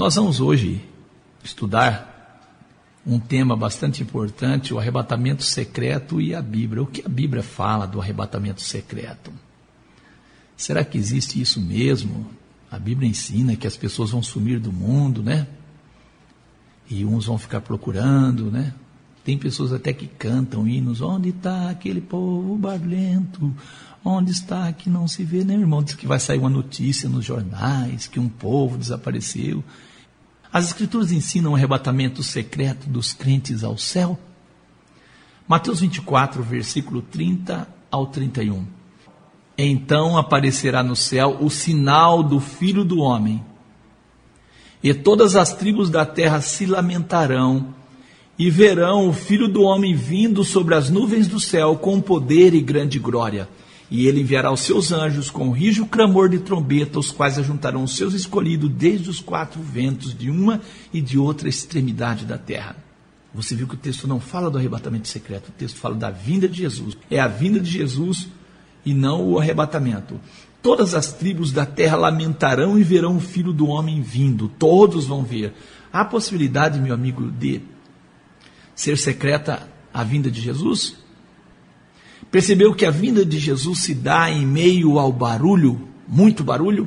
Nós vamos hoje estudar um tema bastante importante, o arrebatamento secreto e a Bíblia. O que a Bíblia fala do arrebatamento secreto? Será que existe isso mesmo? A Bíblia ensina que as pessoas vão sumir do mundo, né? E uns vão ficar procurando, né? Tem pessoas até que cantam hinos. Onde está aquele povo barulhento? Onde está que não se vê, né, irmão? Diz que vai sair uma notícia nos jornais que um povo desapareceu. As Escrituras ensinam o arrebatamento secreto dos crentes ao céu. Mateus 24, versículo 30 ao 31. Então aparecerá no céu o sinal do Filho do Homem, e todas as tribos da terra se lamentarão e verão o Filho do Homem vindo sobre as nuvens do céu com poder e grande glória. E ele enviará os seus anjos com rijo clamor de trombeta, os quais ajuntarão os seus escolhidos desde os quatro ventos, de uma e de outra extremidade da terra. Você viu que o texto não fala do arrebatamento secreto, o texto fala da vinda de Jesus. É a vinda de Jesus e não o arrebatamento. Todas as tribos da terra lamentarão e verão o filho do homem vindo, todos vão ver. Há possibilidade, meu amigo, de ser secreta a vinda de Jesus? Percebeu que a vinda de Jesus se dá em meio ao barulho, muito barulho?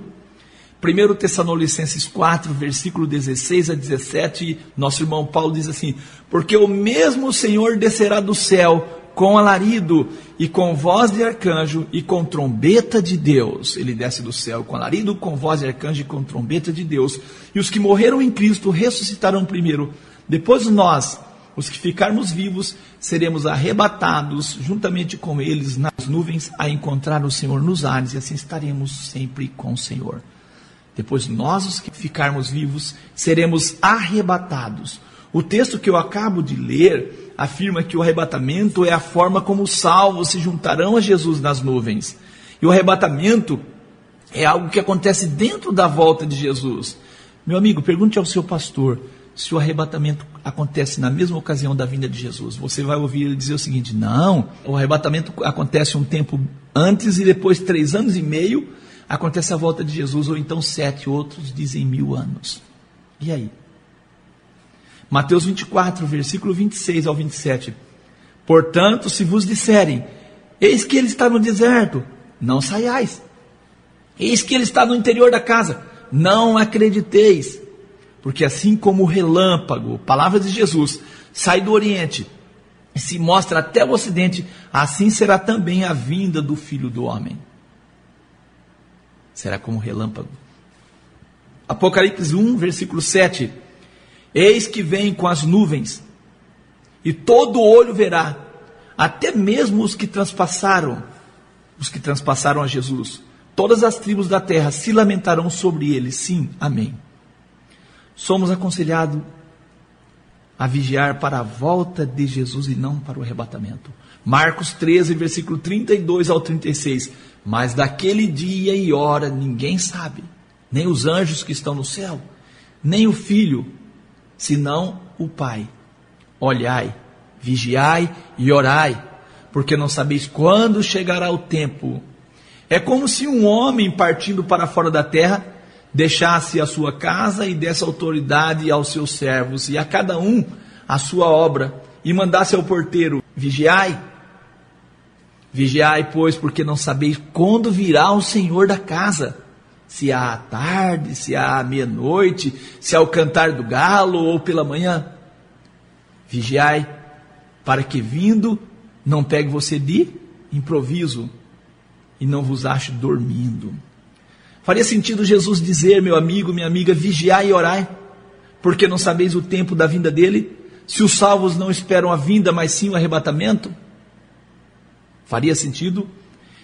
1 Tessalonicenses 4, versículo 16 a 17, nosso irmão Paulo diz assim: Porque o mesmo Senhor descerá do céu com alarido e com voz de arcanjo e com trombeta de Deus. Ele desce do céu com alarido, com voz de arcanjo e com trombeta de Deus. E os que morreram em Cristo ressuscitarão primeiro. Depois nós, os que ficarmos vivos, seremos arrebatados juntamente com eles nas nuvens a encontrar o Senhor nos ares e assim estaremos sempre com o Senhor. Depois nós, os que ficarmos vivos, seremos arrebatados. O texto que eu acabo de ler afirma que o arrebatamento é a forma como os salvos se juntarão a Jesus nas nuvens. E o arrebatamento é algo que acontece dentro da volta de Jesus. Meu amigo, pergunte ao seu pastor: se o arrebatamento acontece na mesma ocasião da vinda de Jesus. Você vai ouvir ele dizer o seguinte: não, o arrebatamento acontece um tempo antes e depois, três anos e meio, acontece a volta de Jesus, ou então sete, outros dizem mil anos. E aí? Mateus 24, versículo 26 ao 27. Portanto, se vos disserem, eis que ele está no deserto, não saiais. Eis que ele está no interior da casa, não acrediteis. Porque assim como o relâmpago, palavra de Jesus, sai do Oriente e se mostra até o Ocidente, assim será também a vinda do Filho do Homem. Será como relâmpago. Apocalipse 1, versículo 7. Eis que vem com as nuvens, e todo olho verá, até mesmo os que transpassaram, os que transpassaram a Jesus. Todas as tribos da terra se lamentarão sobre ele. Sim, amém somos aconselhados a vigiar para a volta de Jesus e não para o arrebatamento. Marcos 13, versículo 32 ao 36. Mas daquele dia e hora ninguém sabe, nem os anjos que estão no céu, nem o filho, senão o Pai. Olhai, vigiai e orai, porque não sabeis quando chegará o tempo. É como se um homem partindo para fora da terra deixasse a sua casa e desse autoridade aos seus servos, e a cada um a sua obra, e mandasse ao porteiro: Vigiai, vigiai, pois, porque não sabeis quando virá o Senhor da casa, se à tarde, se à meia-noite, se ao cantar do galo ou pela manhã. Vigiai, para que vindo não pegue você de improviso e não vos ache dormindo. Faria sentido Jesus dizer, meu amigo, minha amiga, vigiai e orai, porque não sabeis o tempo da vinda dele? Se os salvos não esperam a vinda, mas sim o arrebatamento? Faria sentido?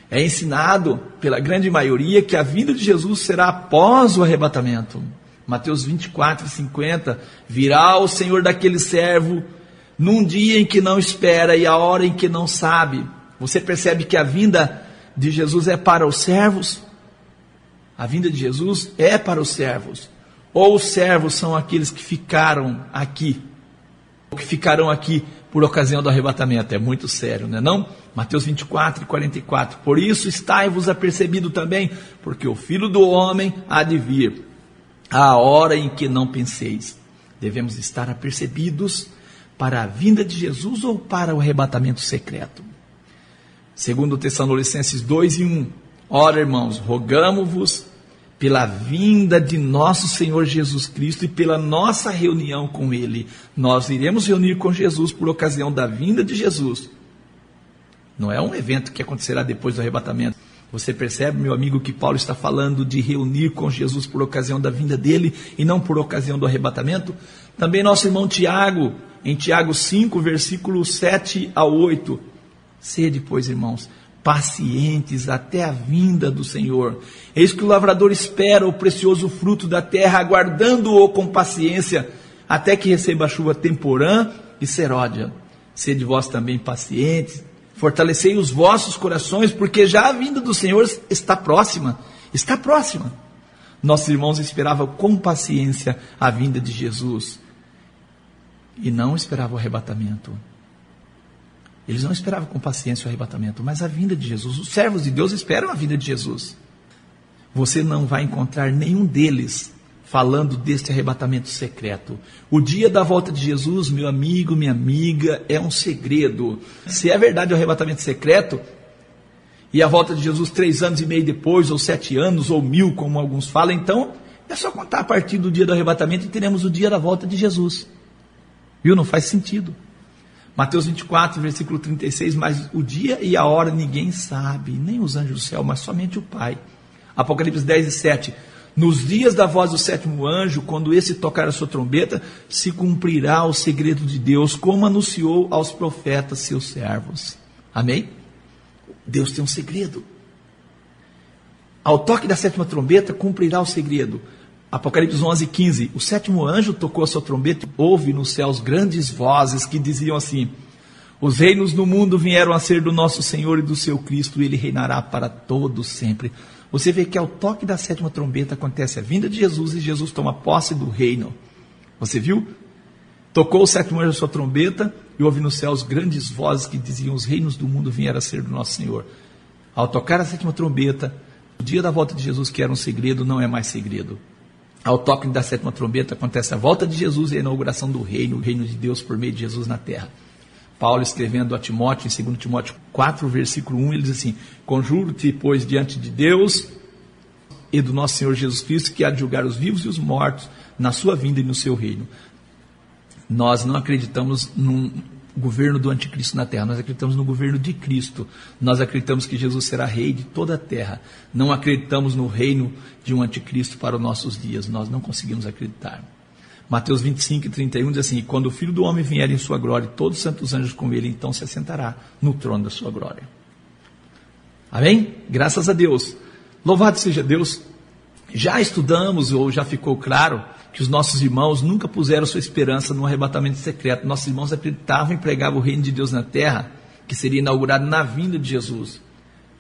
É ensinado pela grande maioria que a vinda de Jesus será após o arrebatamento. Mateus 24, 50. Virá o Senhor daquele servo num dia em que não espera e a hora em que não sabe. Você percebe que a vinda de Jesus é para os servos? A vinda de Jesus é para os servos. Ou os servos são aqueles que ficaram aqui, ou que ficarão aqui por ocasião do arrebatamento. É muito sério, não é não? Mateus 24 e 44. Por isso estai-vos apercebido também, porque o Filho do Homem há de vir. à hora em que não penseis. Devemos estar apercebidos para a vinda de Jesus ou para o arrebatamento secreto. Segundo Tessalonicenses 2 e 1. Ora, irmãos, rogamo-vos pela vinda de nosso Senhor Jesus Cristo e pela nossa reunião com Ele. Nós iremos reunir com Jesus por ocasião da vinda de Jesus. Não é um evento que acontecerá depois do arrebatamento. Você percebe, meu amigo, que Paulo está falando de reunir com Jesus por ocasião da vinda dele e não por ocasião do arrebatamento? Também nosso irmão Tiago, em Tiago 5, versículo 7 a 8. Sede, pois, irmãos, pacientes até a vinda do Senhor. Eis que o lavrador espera o precioso fruto da terra, aguardando-o com paciência, até que receba a chuva temporã e seródia. Sede vós também pacientes, Fortalecei os vossos corações, porque já a vinda do Senhor está próxima. Está próxima. Nossos irmãos esperavam com paciência a vinda de Jesus e não esperavam o arrebatamento. Eles não esperavam com paciência o arrebatamento, mas a vinda de Jesus. Os servos de Deus esperam a vinda de Jesus. Você não vai encontrar nenhum deles falando deste arrebatamento secreto. O dia da volta de Jesus, meu amigo, minha amiga, é um segredo. Se é verdade o arrebatamento secreto, e a volta de Jesus três anos e meio depois, ou sete anos, ou mil, como alguns falam, então é só contar a partir do dia do arrebatamento e teremos o dia da volta de Jesus. Viu? Não faz sentido. Mateus 24, versículo 36, mas o dia e a hora ninguém sabe, nem os anjos do céu, mas somente o Pai. Apocalipse 10 e 7. Nos dias da voz do sétimo anjo, quando esse tocar a sua trombeta, se cumprirá o segredo de Deus, como anunciou aos profetas seus servos. Amém? Deus tem um segredo. Ao toque da sétima trombeta, cumprirá o segredo. Apocalipse 11, 15. O sétimo anjo tocou a sua trombeta e houve nos céus grandes vozes que diziam assim: Os reinos no mundo vieram a ser do nosso Senhor e do seu Cristo, e ele reinará para todos sempre. Você vê que ao toque da sétima trombeta acontece a vinda de Jesus e Jesus toma posse do reino. Você viu? Tocou o sétimo anjo a sua trombeta e houve nos céus grandes vozes que diziam: Os reinos do mundo vieram a ser do nosso Senhor. Ao tocar a sétima trombeta, o dia da volta de Jesus, que era um segredo, não é mais segredo. Ao toque da sétima trombeta acontece a volta de Jesus e a inauguração do reino, o reino de Deus por meio de Jesus na terra. Paulo escrevendo a Timóteo, em 2 Timóteo 4, versículo 1, ele diz assim: Conjuro-te, pois, diante de Deus e do nosso Senhor Jesus Cristo, que há de julgar os vivos e os mortos na sua vinda e no seu reino. Nós não acreditamos num governo do anticristo na terra, nós acreditamos no governo de Cristo. Nós acreditamos que Jesus será rei de toda a terra. Não acreditamos no reino de um anticristo para os nossos dias. Nós não conseguimos acreditar. Mateus 25 e 31 diz assim: Quando o filho do homem vier em sua glória todos os santos anjos com ele, então se assentará no trono da sua glória. Amém? Graças a Deus. Louvado seja Deus. Já estudamos, ou já ficou claro, que os nossos irmãos nunca puseram sua esperança no arrebatamento secreto. Nossos irmãos acreditavam e pregavam o reino de Deus na terra, que seria inaugurado na vinda de Jesus.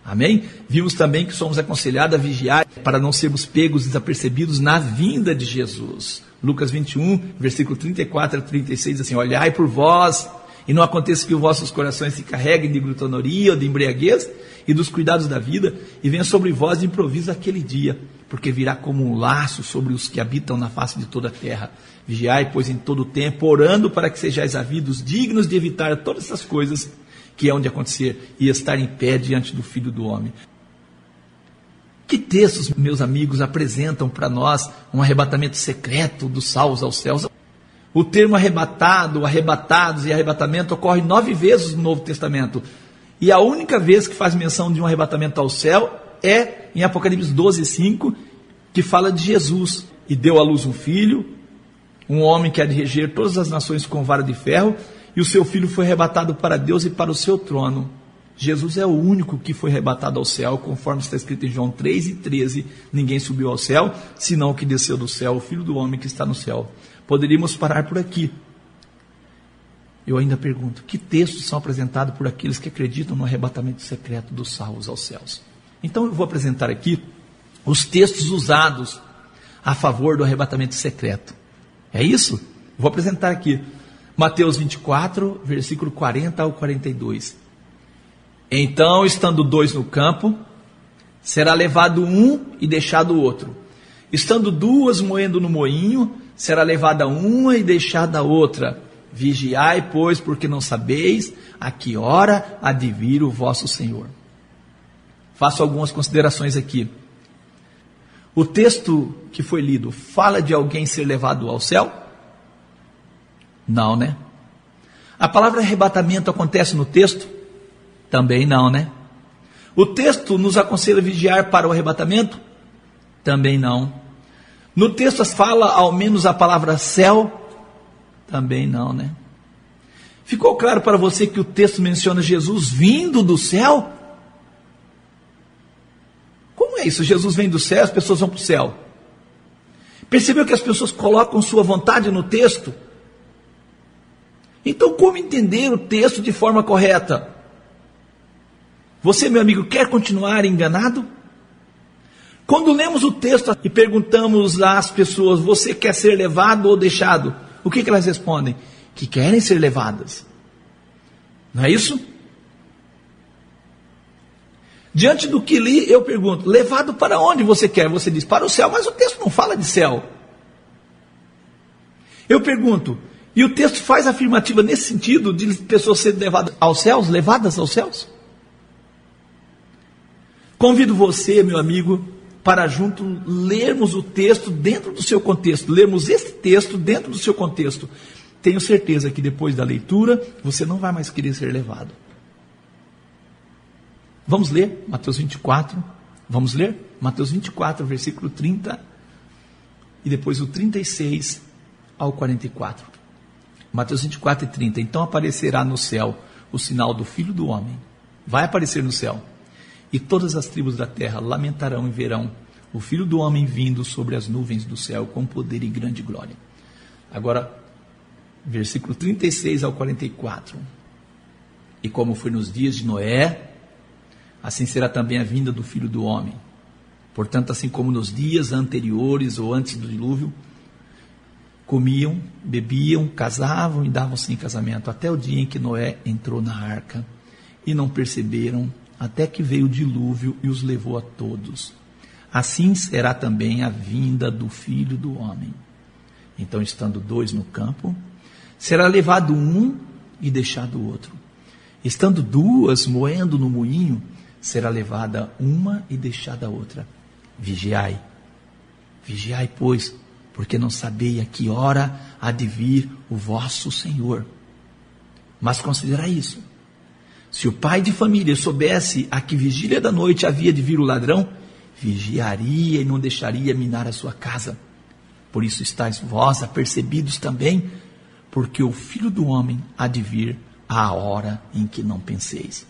Amém? Vimos também que somos aconselhados a vigiar para não sermos pegos desapercebidos na vinda de Jesus. Lucas 21, versículo 34 a 36, diz assim: Olhai por vós, e não aconteça que os vossos corações se carreguem de glutonaria ou de embriaguez e dos cuidados da vida, e venha sobre vós de improviso aquele dia, porque virá como um laço sobre os que habitam na face de toda a terra. Vigiai, pois, em todo o tempo, orando para que sejais havidos dignos de evitar todas essas coisas que hão de acontecer e estar em pé diante do Filho do Homem. Que textos, meus amigos, apresentam para nós um arrebatamento secreto dos salvos aos céus? O termo arrebatado, arrebatados e arrebatamento ocorre nove vezes no Novo Testamento. E a única vez que faz menção de um arrebatamento ao céu é em Apocalipse 12, 5, que fala de Jesus. E deu à luz um filho, um homem que há de reger todas as nações com vara de ferro, e o seu filho foi arrebatado para Deus e para o seu trono. Jesus é o único que foi arrebatado ao céu, conforme está escrito em João 3 e 13. Ninguém subiu ao céu, senão o que desceu do céu, o Filho do Homem que está no céu. Poderíamos parar por aqui. Eu ainda pergunto: que textos são apresentados por aqueles que acreditam no arrebatamento secreto dos salvos aos céus? Então eu vou apresentar aqui os textos usados a favor do arrebatamento secreto. É isso? Vou apresentar aqui. Mateus 24, versículo 40 ao 42. Então, estando dois no campo, será levado um e deixado o outro. Estando duas moendo no moinho, será levada uma e deixada a outra. Vigiai, pois, porque não sabeis a que hora há o vosso Senhor. Faço algumas considerações aqui. O texto que foi lido fala de alguém ser levado ao céu? Não, né? A palavra arrebatamento acontece no texto? Também não, né? O texto nos aconselha a vigiar para o arrebatamento? Também não. No texto fala ao menos a palavra céu? Também não, né? Ficou claro para você que o texto menciona Jesus vindo do céu? Como é isso? Jesus vem do céu, as pessoas vão para o céu. Percebeu que as pessoas colocam sua vontade no texto? Então, como entender o texto de forma correta? Você, meu amigo, quer continuar enganado? Quando lemos o texto e perguntamos às pessoas: Você quer ser levado ou deixado? O que, que elas respondem? Que querem ser levadas. Não é isso? Diante do que li, eu pergunto: Levado para onde você quer? Você diz: Para o céu, mas o texto não fala de céu. Eu pergunto: E o texto faz afirmativa nesse sentido de pessoas serem levadas aos céus, levadas aos céus? Convido você, meu amigo, para junto lermos o texto dentro do seu contexto, lermos esse texto dentro do seu contexto. Tenho certeza que depois da leitura você não vai mais querer ser levado. Vamos ler Mateus 24. Vamos ler Mateus 24, versículo 30 e depois o 36 ao 44. Mateus 24 e 30. Então aparecerá no céu o sinal do Filho do Homem. Vai aparecer no céu e todas as tribos da terra lamentarão e verão o Filho do Homem vindo sobre as nuvens do céu com poder e grande glória. Agora, versículo 36 ao 44. E como foi nos dias de Noé, assim será também a vinda do Filho do Homem. Portanto, assim como nos dias anteriores ou antes do dilúvio, comiam, bebiam, casavam e davam-se em casamento, até o dia em que Noé entrou na arca, e não perceberam até que veio o dilúvio e os levou a todos. Assim será também a vinda do filho do homem. Então, estando dois no campo, será levado um e deixado o outro. Estando duas moendo no moinho, será levada uma e deixada a outra. Vigiai, vigiai, pois, porque não sabei a que hora há de vir o vosso Senhor. Mas considerai isso se o pai de família soubesse a que vigília da noite havia de vir o ladrão, vigiaria e não deixaria minar a sua casa. Por isso estáis vós apercebidos também, porque o filho do homem há de vir à hora em que não penseis.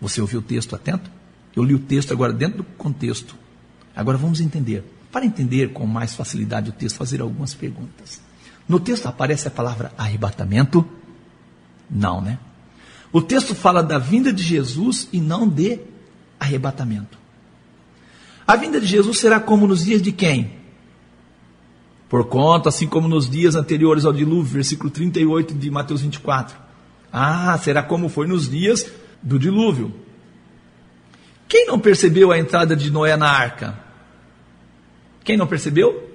Você ouviu o texto atento? Eu li o texto agora dentro do contexto. Agora vamos entender. Para entender com mais facilidade o texto, fazer algumas perguntas. No texto aparece a palavra arrebatamento? Não, né? O texto fala da vinda de Jesus e não de arrebatamento. A vinda de Jesus será como nos dias de quem? Por conta, assim como nos dias anteriores ao dilúvio, versículo 38 de Mateus 24. Ah, será como foi nos dias do dilúvio. Quem não percebeu a entrada de Noé na arca? Quem não percebeu?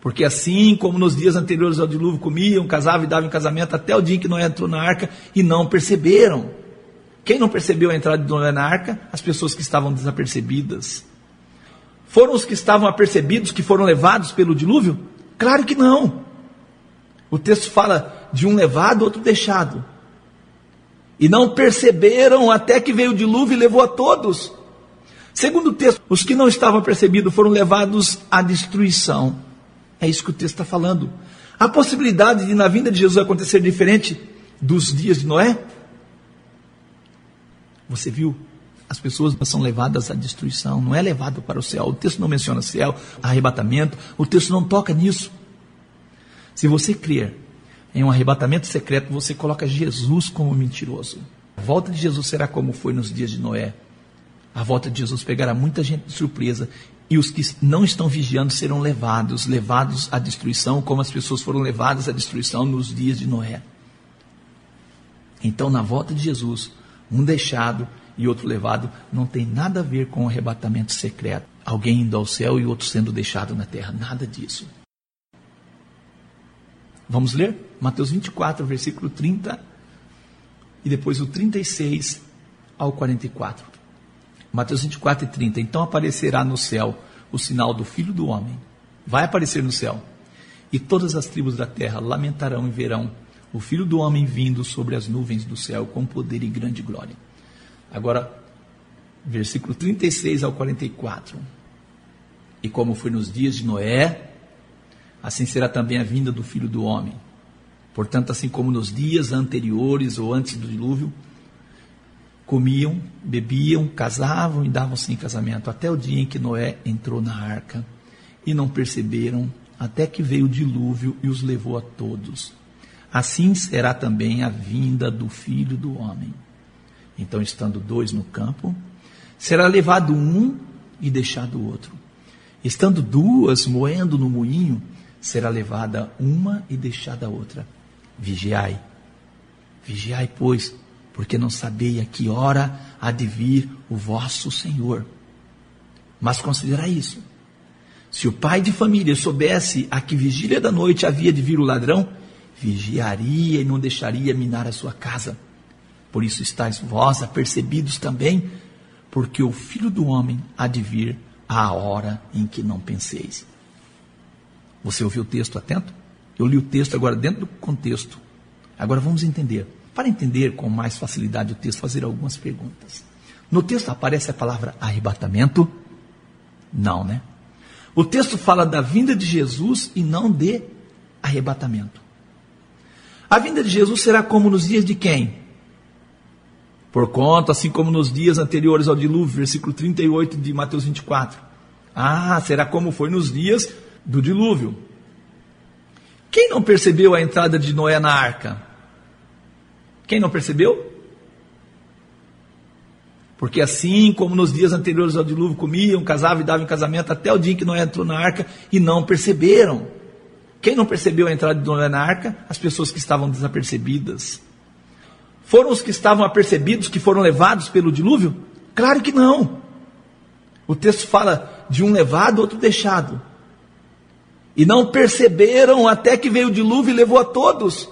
Porque assim como nos dias anteriores ao dilúvio comiam, casavam e davam em casamento até o dia em que Noé entrou na arca e não perceberam. Quem não percebeu a entrada de Noé na arca? As pessoas que estavam desapercebidas. Foram os que estavam apercebidos que foram levados pelo dilúvio? Claro que não. O texto fala de um levado, outro deixado. E não perceberam até que veio o dilúvio e levou a todos. Segundo o texto, os que não estavam percebidos foram levados à destruição. É isso que o texto está falando. A possibilidade de na vinda de Jesus acontecer diferente dos dias de Noé? Você viu? As pessoas são levadas à destruição, não é levado para o céu. O texto não menciona céu, arrebatamento, o texto não toca nisso. Se você crer em um arrebatamento secreto, você coloca Jesus como mentiroso. A volta de Jesus será como foi nos dias de Noé. A volta de Jesus pegará muita gente de surpresa e os que não estão vigiando serão levados, levados à destruição, como as pessoas foram levadas à destruição nos dias de Noé. Então, na volta de Jesus, um deixado e outro levado não tem nada a ver com o arrebatamento secreto. Alguém indo ao céu e outro sendo deixado na terra. Nada disso. Vamos ler? Mateus 24, versículo 30 e depois o 36 ao 44. Mateus 24 e 30. Então aparecerá no céu o sinal do Filho do Homem. Vai aparecer no céu. E todas as tribos da terra lamentarão e verão o Filho do Homem vindo sobre as nuvens do céu com poder e grande glória. Agora, versículo 36 ao 44. E como foi nos dias de Noé, assim será também a vinda do Filho do Homem. Portanto, assim como nos dias anteriores ou antes do dilúvio, comiam, bebiam, casavam e davam-se em casamento, até o dia em que Noé entrou na arca, e não perceberam, até que veio o dilúvio e os levou a todos. Assim será também a vinda do filho do homem. Então, estando dois no campo, será levado um e deixado o outro. Estando duas moendo no moinho, será levada uma e deixada a outra. Vigiai. Vigiai, pois, porque não sabei a que hora há de vir o vosso Senhor. Mas considerai isso. Se o pai de família soubesse a que vigília da noite havia de vir o ladrão, vigiaria e não deixaria minar a sua casa. Por isso estáis vós apercebidos também, porque o filho do homem há de vir à hora em que não penseis. Você ouviu o texto atento? Eu li o texto agora dentro do contexto. Agora vamos entender. Para entender com mais facilidade o texto, fazer algumas perguntas. No texto aparece a palavra arrebatamento? Não, né? O texto fala da vinda de Jesus e não de arrebatamento. A vinda de Jesus será como nos dias de quem? Por conta, assim como nos dias anteriores ao dilúvio, versículo 38 de Mateus 24. Ah, será como foi nos dias do dilúvio. Quem não percebeu a entrada de Noé na arca? Quem não percebeu? Porque assim como nos dias anteriores ao dilúvio comiam, casavam e davam em casamento até o dia em que Noé entrou na arca e não perceberam. Quem não percebeu a entrada de Noé na arca? As pessoas que estavam desapercebidas. Foram os que estavam apercebidos que foram levados pelo dilúvio? Claro que não. O texto fala de um levado, outro deixado. E não perceberam até que veio o dilúvio e levou a todos.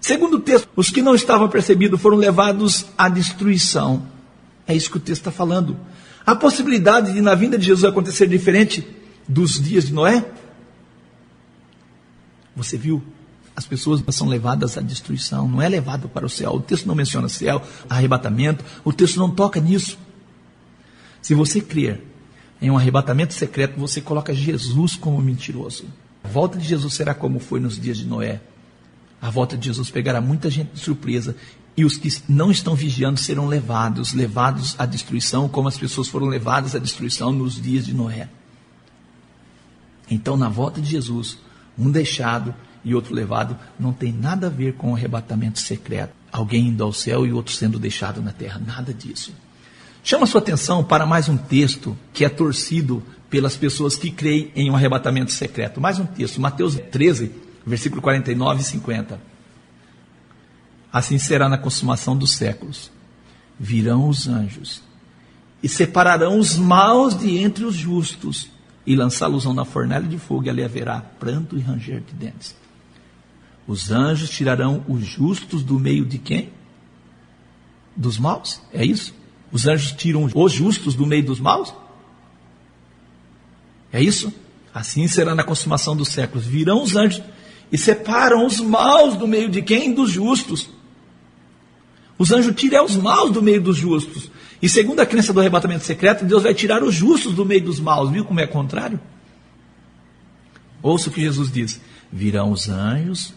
Segundo o texto, os que não estavam percebidos foram levados à destruição. É isso que o texto está falando. A possibilidade de na vinda de Jesus acontecer diferente dos dias de Noé? Você viu? As pessoas são levadas à destruição, não é levado para o céu. O texto não menciona céu, arrebatamento, o texto não toca nisso. Se você crer em um arrebatamento secreto, você coloca Jesus como mentiroso. A volta de Jesus será como foi nos dias de Noé. A volta de Jesus pegará muita gente de surpresa e os que não estão vigiando serão levados, levados à destruição, como as pessoas foram levadas à destruição nos dias de Noé. Então, na volta de Jesus, um deixado e outro levado não tem nada a ver com o arrebatamento secreto. Alguém indo ao céu e outro sendo deixado na terra. Nada disso. Chama sua atenção para mais um texto que é torcido pelas pessoas que creem em um arrebatamento secreto. Mais um texto, Mateus 13, versículo 49 e 50. Assim será na consumação dos séculos. Virão os anjos e separarão os maus de entre os justos e lançá-los na fornalha de fogo e ali haverá pranto e ranger de dentes. Os anjos tirarão os justos do meio de quem? Dos maus? É isso? Os anjos tiram os justos do meio dos maus? É isso? Assim será na consumação dos séculos. Virão os anjos e separam os maus do meio de quem? Dos justos. Os anjos tiram os maus do meio dos justos. E segundo a crença do arrebatamento secreto, Deus vai tirar os justos do meio dos maus. Viu como é contrário? Ouça o que Jesus diz: Virão os anjos,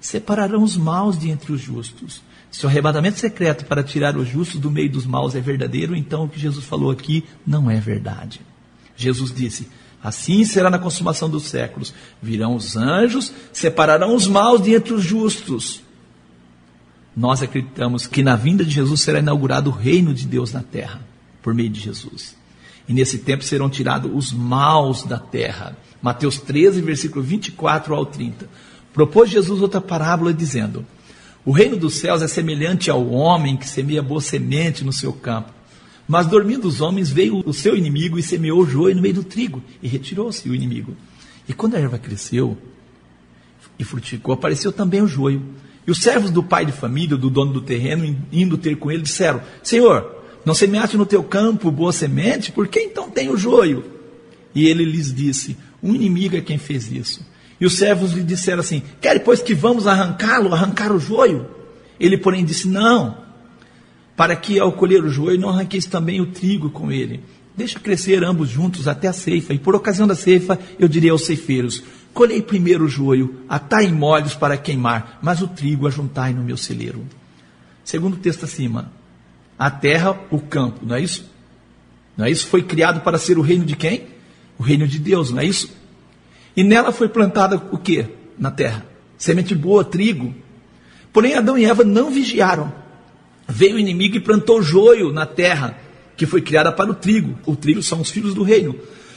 separarão os maus de entre os justos se o arrebatamento secreto para tirar os justos do meio dos maus é verdadeiro, então o que Jesus falou aqui não é verdade. Jesus disse: Assim será na consumação dos séculos. Virão os anjos, separarão os maus de entre os justos. Nós acreditamos que na vinda de Jesus será inaugurado o reino de Deus na terra, por meio de Jesus. E nesse tempo serão tirados os maus da terra. Mateus 13, versículo 24 ao 30. Propôs Jesus outra parábola dizendo: O reino dos céus é semelhante ao homem que semeia boa semente no seu campo. Mas dormindo os homens, veio o seu inimigo e semeou o joio no meio do trigo, e retirou-se o inimigo. E quando a erva cresceu e frutificou, apareceu também o joio. E os servos do pai de família, do dono do terreno, indo ter com ele, disseram: Senhor, não semeaste no teu campo boa semente? Por que então tem o joio? E ele lhes disse: Um inimigo é quem fez isso. E os servos lhe disseram assim: Quer pois que vamos arrancá-lo, arrancar o joio? Ele, porém, disse: Não, para que ao colher o joio não arranqueis também o trigo com ele. Deixa crescer ambos juntos até a ceifa, e por ocasião da ceifa eu direi aos ceifeiros: Colhei primeiro o joio, atai molhos para queimar, mas o trigo ajuntai no meu celeiro. Segundo o texto acima, a terra, o campo, não é isso? Não é isso? Foi criado para ser o reino de quem? O reino de Deus, não é isso? E nela foi plantada o que? Na terra? Semente boa, trigo. Porém, Adão e Eva não vigiaram. Veio o inimigo e plantou joio na terra, que foi criada para o trigo. O trigo são os filhos do reino.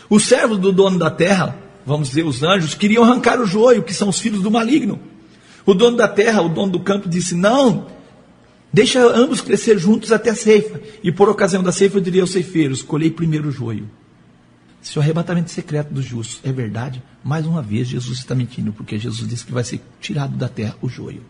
Os servos do dono da terra, vamos dizer, os anjos, queriam arrancar o joio, que são os filhos do maligno. O dono da terra, o dono do campo, disse: Não, deixa ambos crescer juntos até a ceifa. E por ocasião da ceifa, eu diria aos ceifeiros: Colhei primeiro o joio. Se o arrebatamento secreto dos justos é verdade, mais uma vez Jesus está mentindo, porque Jesus disse que vai ser tirado da terra o joio.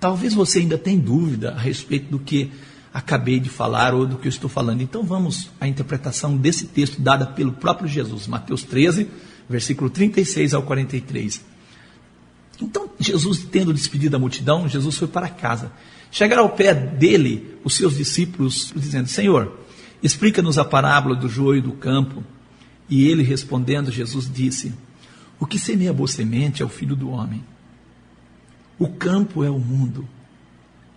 Talvez você ainda tenha dúvida a respeito do que acabei de falar ou do que eu estou falando. Então vamos à interpretação desse texto dada pelo próprio Jesus, Mateus 13, versículo 36 ao 43. Então, Jesus, tendo despedido a multidão, Jesus foi para casa. Chegaram ao pé dele os seus discípulos, dizendo: Senhor, explica-nos a parábola do joio do campo. E ele respondendo, Jesus disse: O que semeia boa semente é o filho do homem. O campo é o mundo.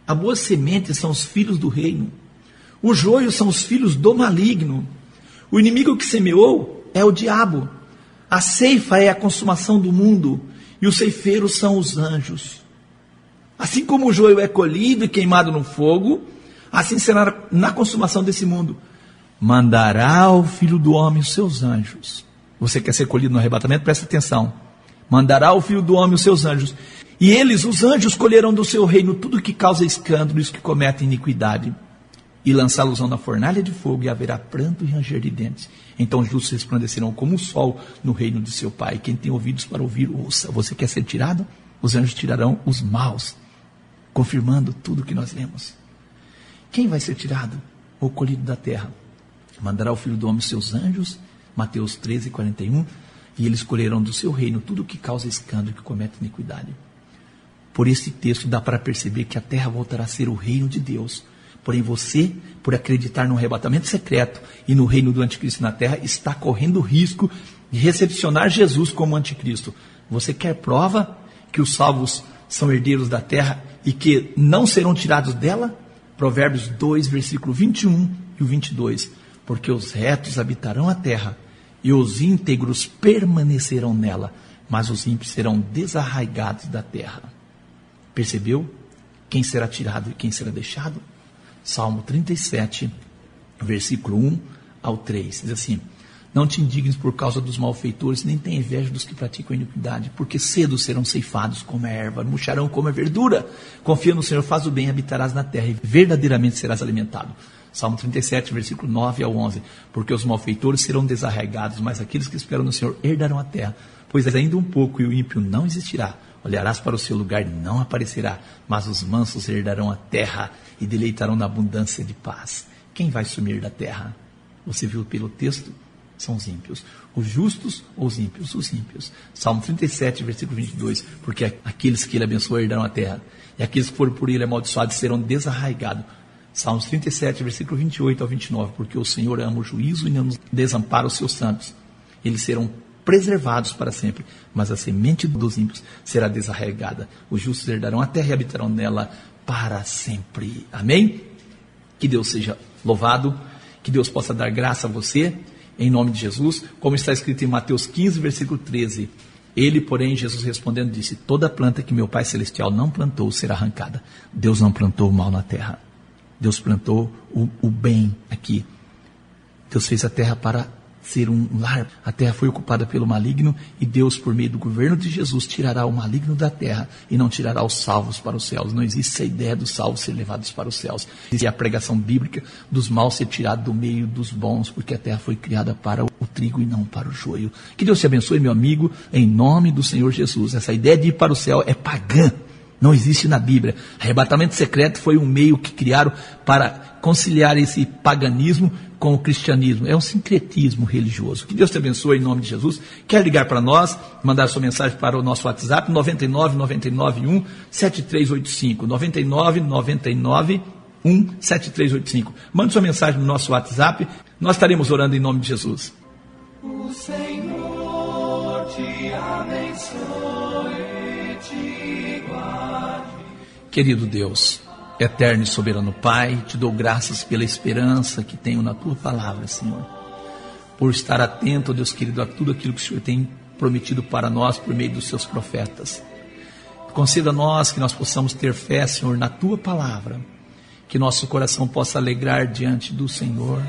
A boa semente são os filhos do reino. O joio são os filhos do maligno. O inimigo que semeou é o diabo. A ceifa é a consumação do mundo. E os ceifeiros são os anjos. Assim como o joio é colhido e queimado no fogo, assim será na consumação desse mundo. Mandará o filho do homem os seus anjos. Você quer ser colhido no arrebatamento? Presta atenção. Mandará o filho do homem os seus anjos e eles, os anjos, colherão do seu reino tudo que causa escândalo e os que cometem iniquidade, e lançá-los na fornalha de fogo, e haverá pranto e ranger de dentes. Então os justos resplandecerão como o sol no reino de seu Pai. Quem tem ouvidos para ouvir, ouça. Você quer ser tirado? Os anjos tirarão os maus, confirmando tudo que nós lemos. Quem vai ser tirado ou colhido da terra? Mandará o Filho do Homem seus anjos, Mateus 13, 41, e eles colherão do seu reino tudo que causa escândalo e que comete iniquidade. Por esse texto dá para perceber que a terra voltará a ser o reino de Deus. Porém, você, por acreditar no arrebatamento secreto e no reino do anticristo na terra, está correndo o risco de recepcionar Jesus como anticristo. Você quer prova que os salvos são herdeiros da terra e que não serão tirados dela? Provérbios 2, versículo 21 e o 22. Porque os retos habitarão a terra e os íntegros permanecerão nela, mas os ímpios serão desarraigados da terra. Percebeu quem será tirado e quem será deixado? Salmo 37, versículo 1 ao 3. Diz assim: Não te indignes por causa dos malfeitores, nem tenha inveja dos que praticam iniquidade, porque cedo serão ceifados como a erva, murcharão como a verdura. Confia no Senhor, faz o bem, habitarás na terra e verdadeiramente serás alimentado. Salmo 37, versículo 9 ao 11. Porque os malfeitores serão desarraigados, mas aqueles que esperam no Senhor herdarão a terra. Pois ainda um pouco e o ímpio não existirá Olharás para o seu lugar e não aparecerá, mas os mansos herdarão a terra e deleitarão na abundância de paz. Quem vai sumir da terra? Você viu pelo texto? São os ímpios. Os justos ou os ímpios? Os ímpios. Salmo 37, versículo 22. Porque aqueles que ele abençoou herdarão a terra, e aqueles que foram por ele amaldiçoados serão desarraigados. Salmos 37, versículo 28 ao 29. Porque o Senhor ama o juízo e não desampara os seus santos. Eles serão preservados para sempre, mas a semente dos ímpios será desarraigada. Os justos herdarão a terra e habitarão nela para sempre. Amém? Que Deus seja louvado, que Deus possa dar graça a você, em nome de Jesus, como está escrito em Mateus 15, versículo 13. Ele, porém, Jesus respondendo, disse: Toda planta que meu Pai Celestial não plantou será arrancada. Deus não plantou o mal na terra. Deus plantou o, o bem aqui. Deus fez a terra para ser um lar. A terra foi ocupada pelo maligno e Deus, por meio do governo de Jesus, tirará o maligno da terra e não tirará os salvos para os céus. Não existe essa ideia dos salvos ser levados para os céus. Existe a pregação bíblica dos maus ser tirado do meio dos bons, porque a terra foi criada para o trigo e não para o joio. Que Deus te abençoe, meu amigo, em nome do Senhor Jesus. Essa ideia de ir para o céu é pagã. Não existe na Bíblia. Arrebatamento secreto foi um meio que criaram para conciliar esse paganismo com o cristianismo. É um sincretismo religioso. Que Deus te abençoe em nome de Jesus. Quer ligar para nós, mandar sua mensagem para o nosso WhatsApp 99 99 1 7385 99 99 1 7385. Mande sua mensagem no nosso WhatsApp. Nós estaremos orando em nome de Jesus. O Senhor te abençoe, te guarde. Querido Deus, Eterno e soberano Pai, te dou graças pela esperança que tenho na tua palavra, Senhor. Por estar atento, Deus querido, a tudo aquilo que o Senhor tem prometido para nós por meio dos seus profetas. Conceda a nós que nós possamos ter fé, Senhor, na tua palavra. Que nosso coração possa alegrar diante do Senhor.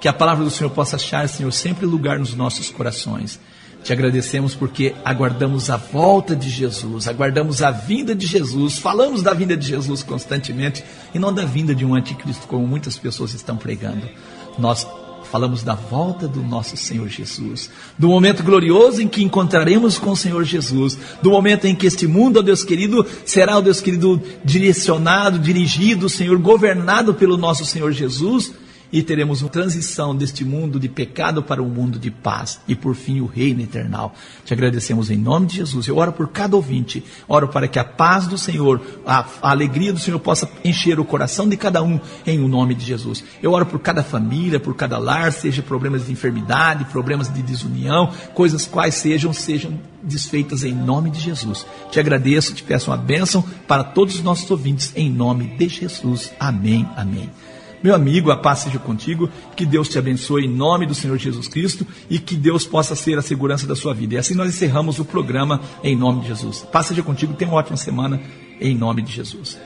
Que a palavra do Senhor possa achar, Senhor, sempre lugar nos nossos corações te agradecemos porque aguardamos a volta de Jesus, aguardamos a vinda de Jesus, falamos da vinda de Jesus constantemente e não da vinda de um anticristo, como muitas pessoas estão pregando. Nós falamos da volta do nosso Senhor Jesus, do momento glorioso em que encontraremos com o Senhor Jesus, do momento em que este mundo, ó Deus querido, será, ó Deus querido, direcionado, dirigido, Senhor, governado pelo nosso Senhor Jesus e teremos uma transição deste mundo de pecado para um mundo de paz e por fim o reino eternal. Te agradecemos em nome de Jesus. Eu oro por cada ouvinte, oro para que a paz do Senhor, a, a alegria do Senhor possa encher o coração de cada um em o nome de Jesus. Eu oro por cada família, por cada lar, seja problemas de enfermidade, problemas de desunião, coisas quais sejam, sejam desfeitas em nome de Jesus. Te agradeço, te peço uma bênção para todos os nossos ouvintes em nome de Jesus. Amém. Amém. Meu amigo, a paz seja contigo, que Deus te abençoe em nome do Senhor Jesus Cristo e que Deus possa ser a segurança da sua vida. E assim nós encerramos o programa em nome de Jesus. Paz seja contigo, tenha uma ótima semana em nome de Jesus.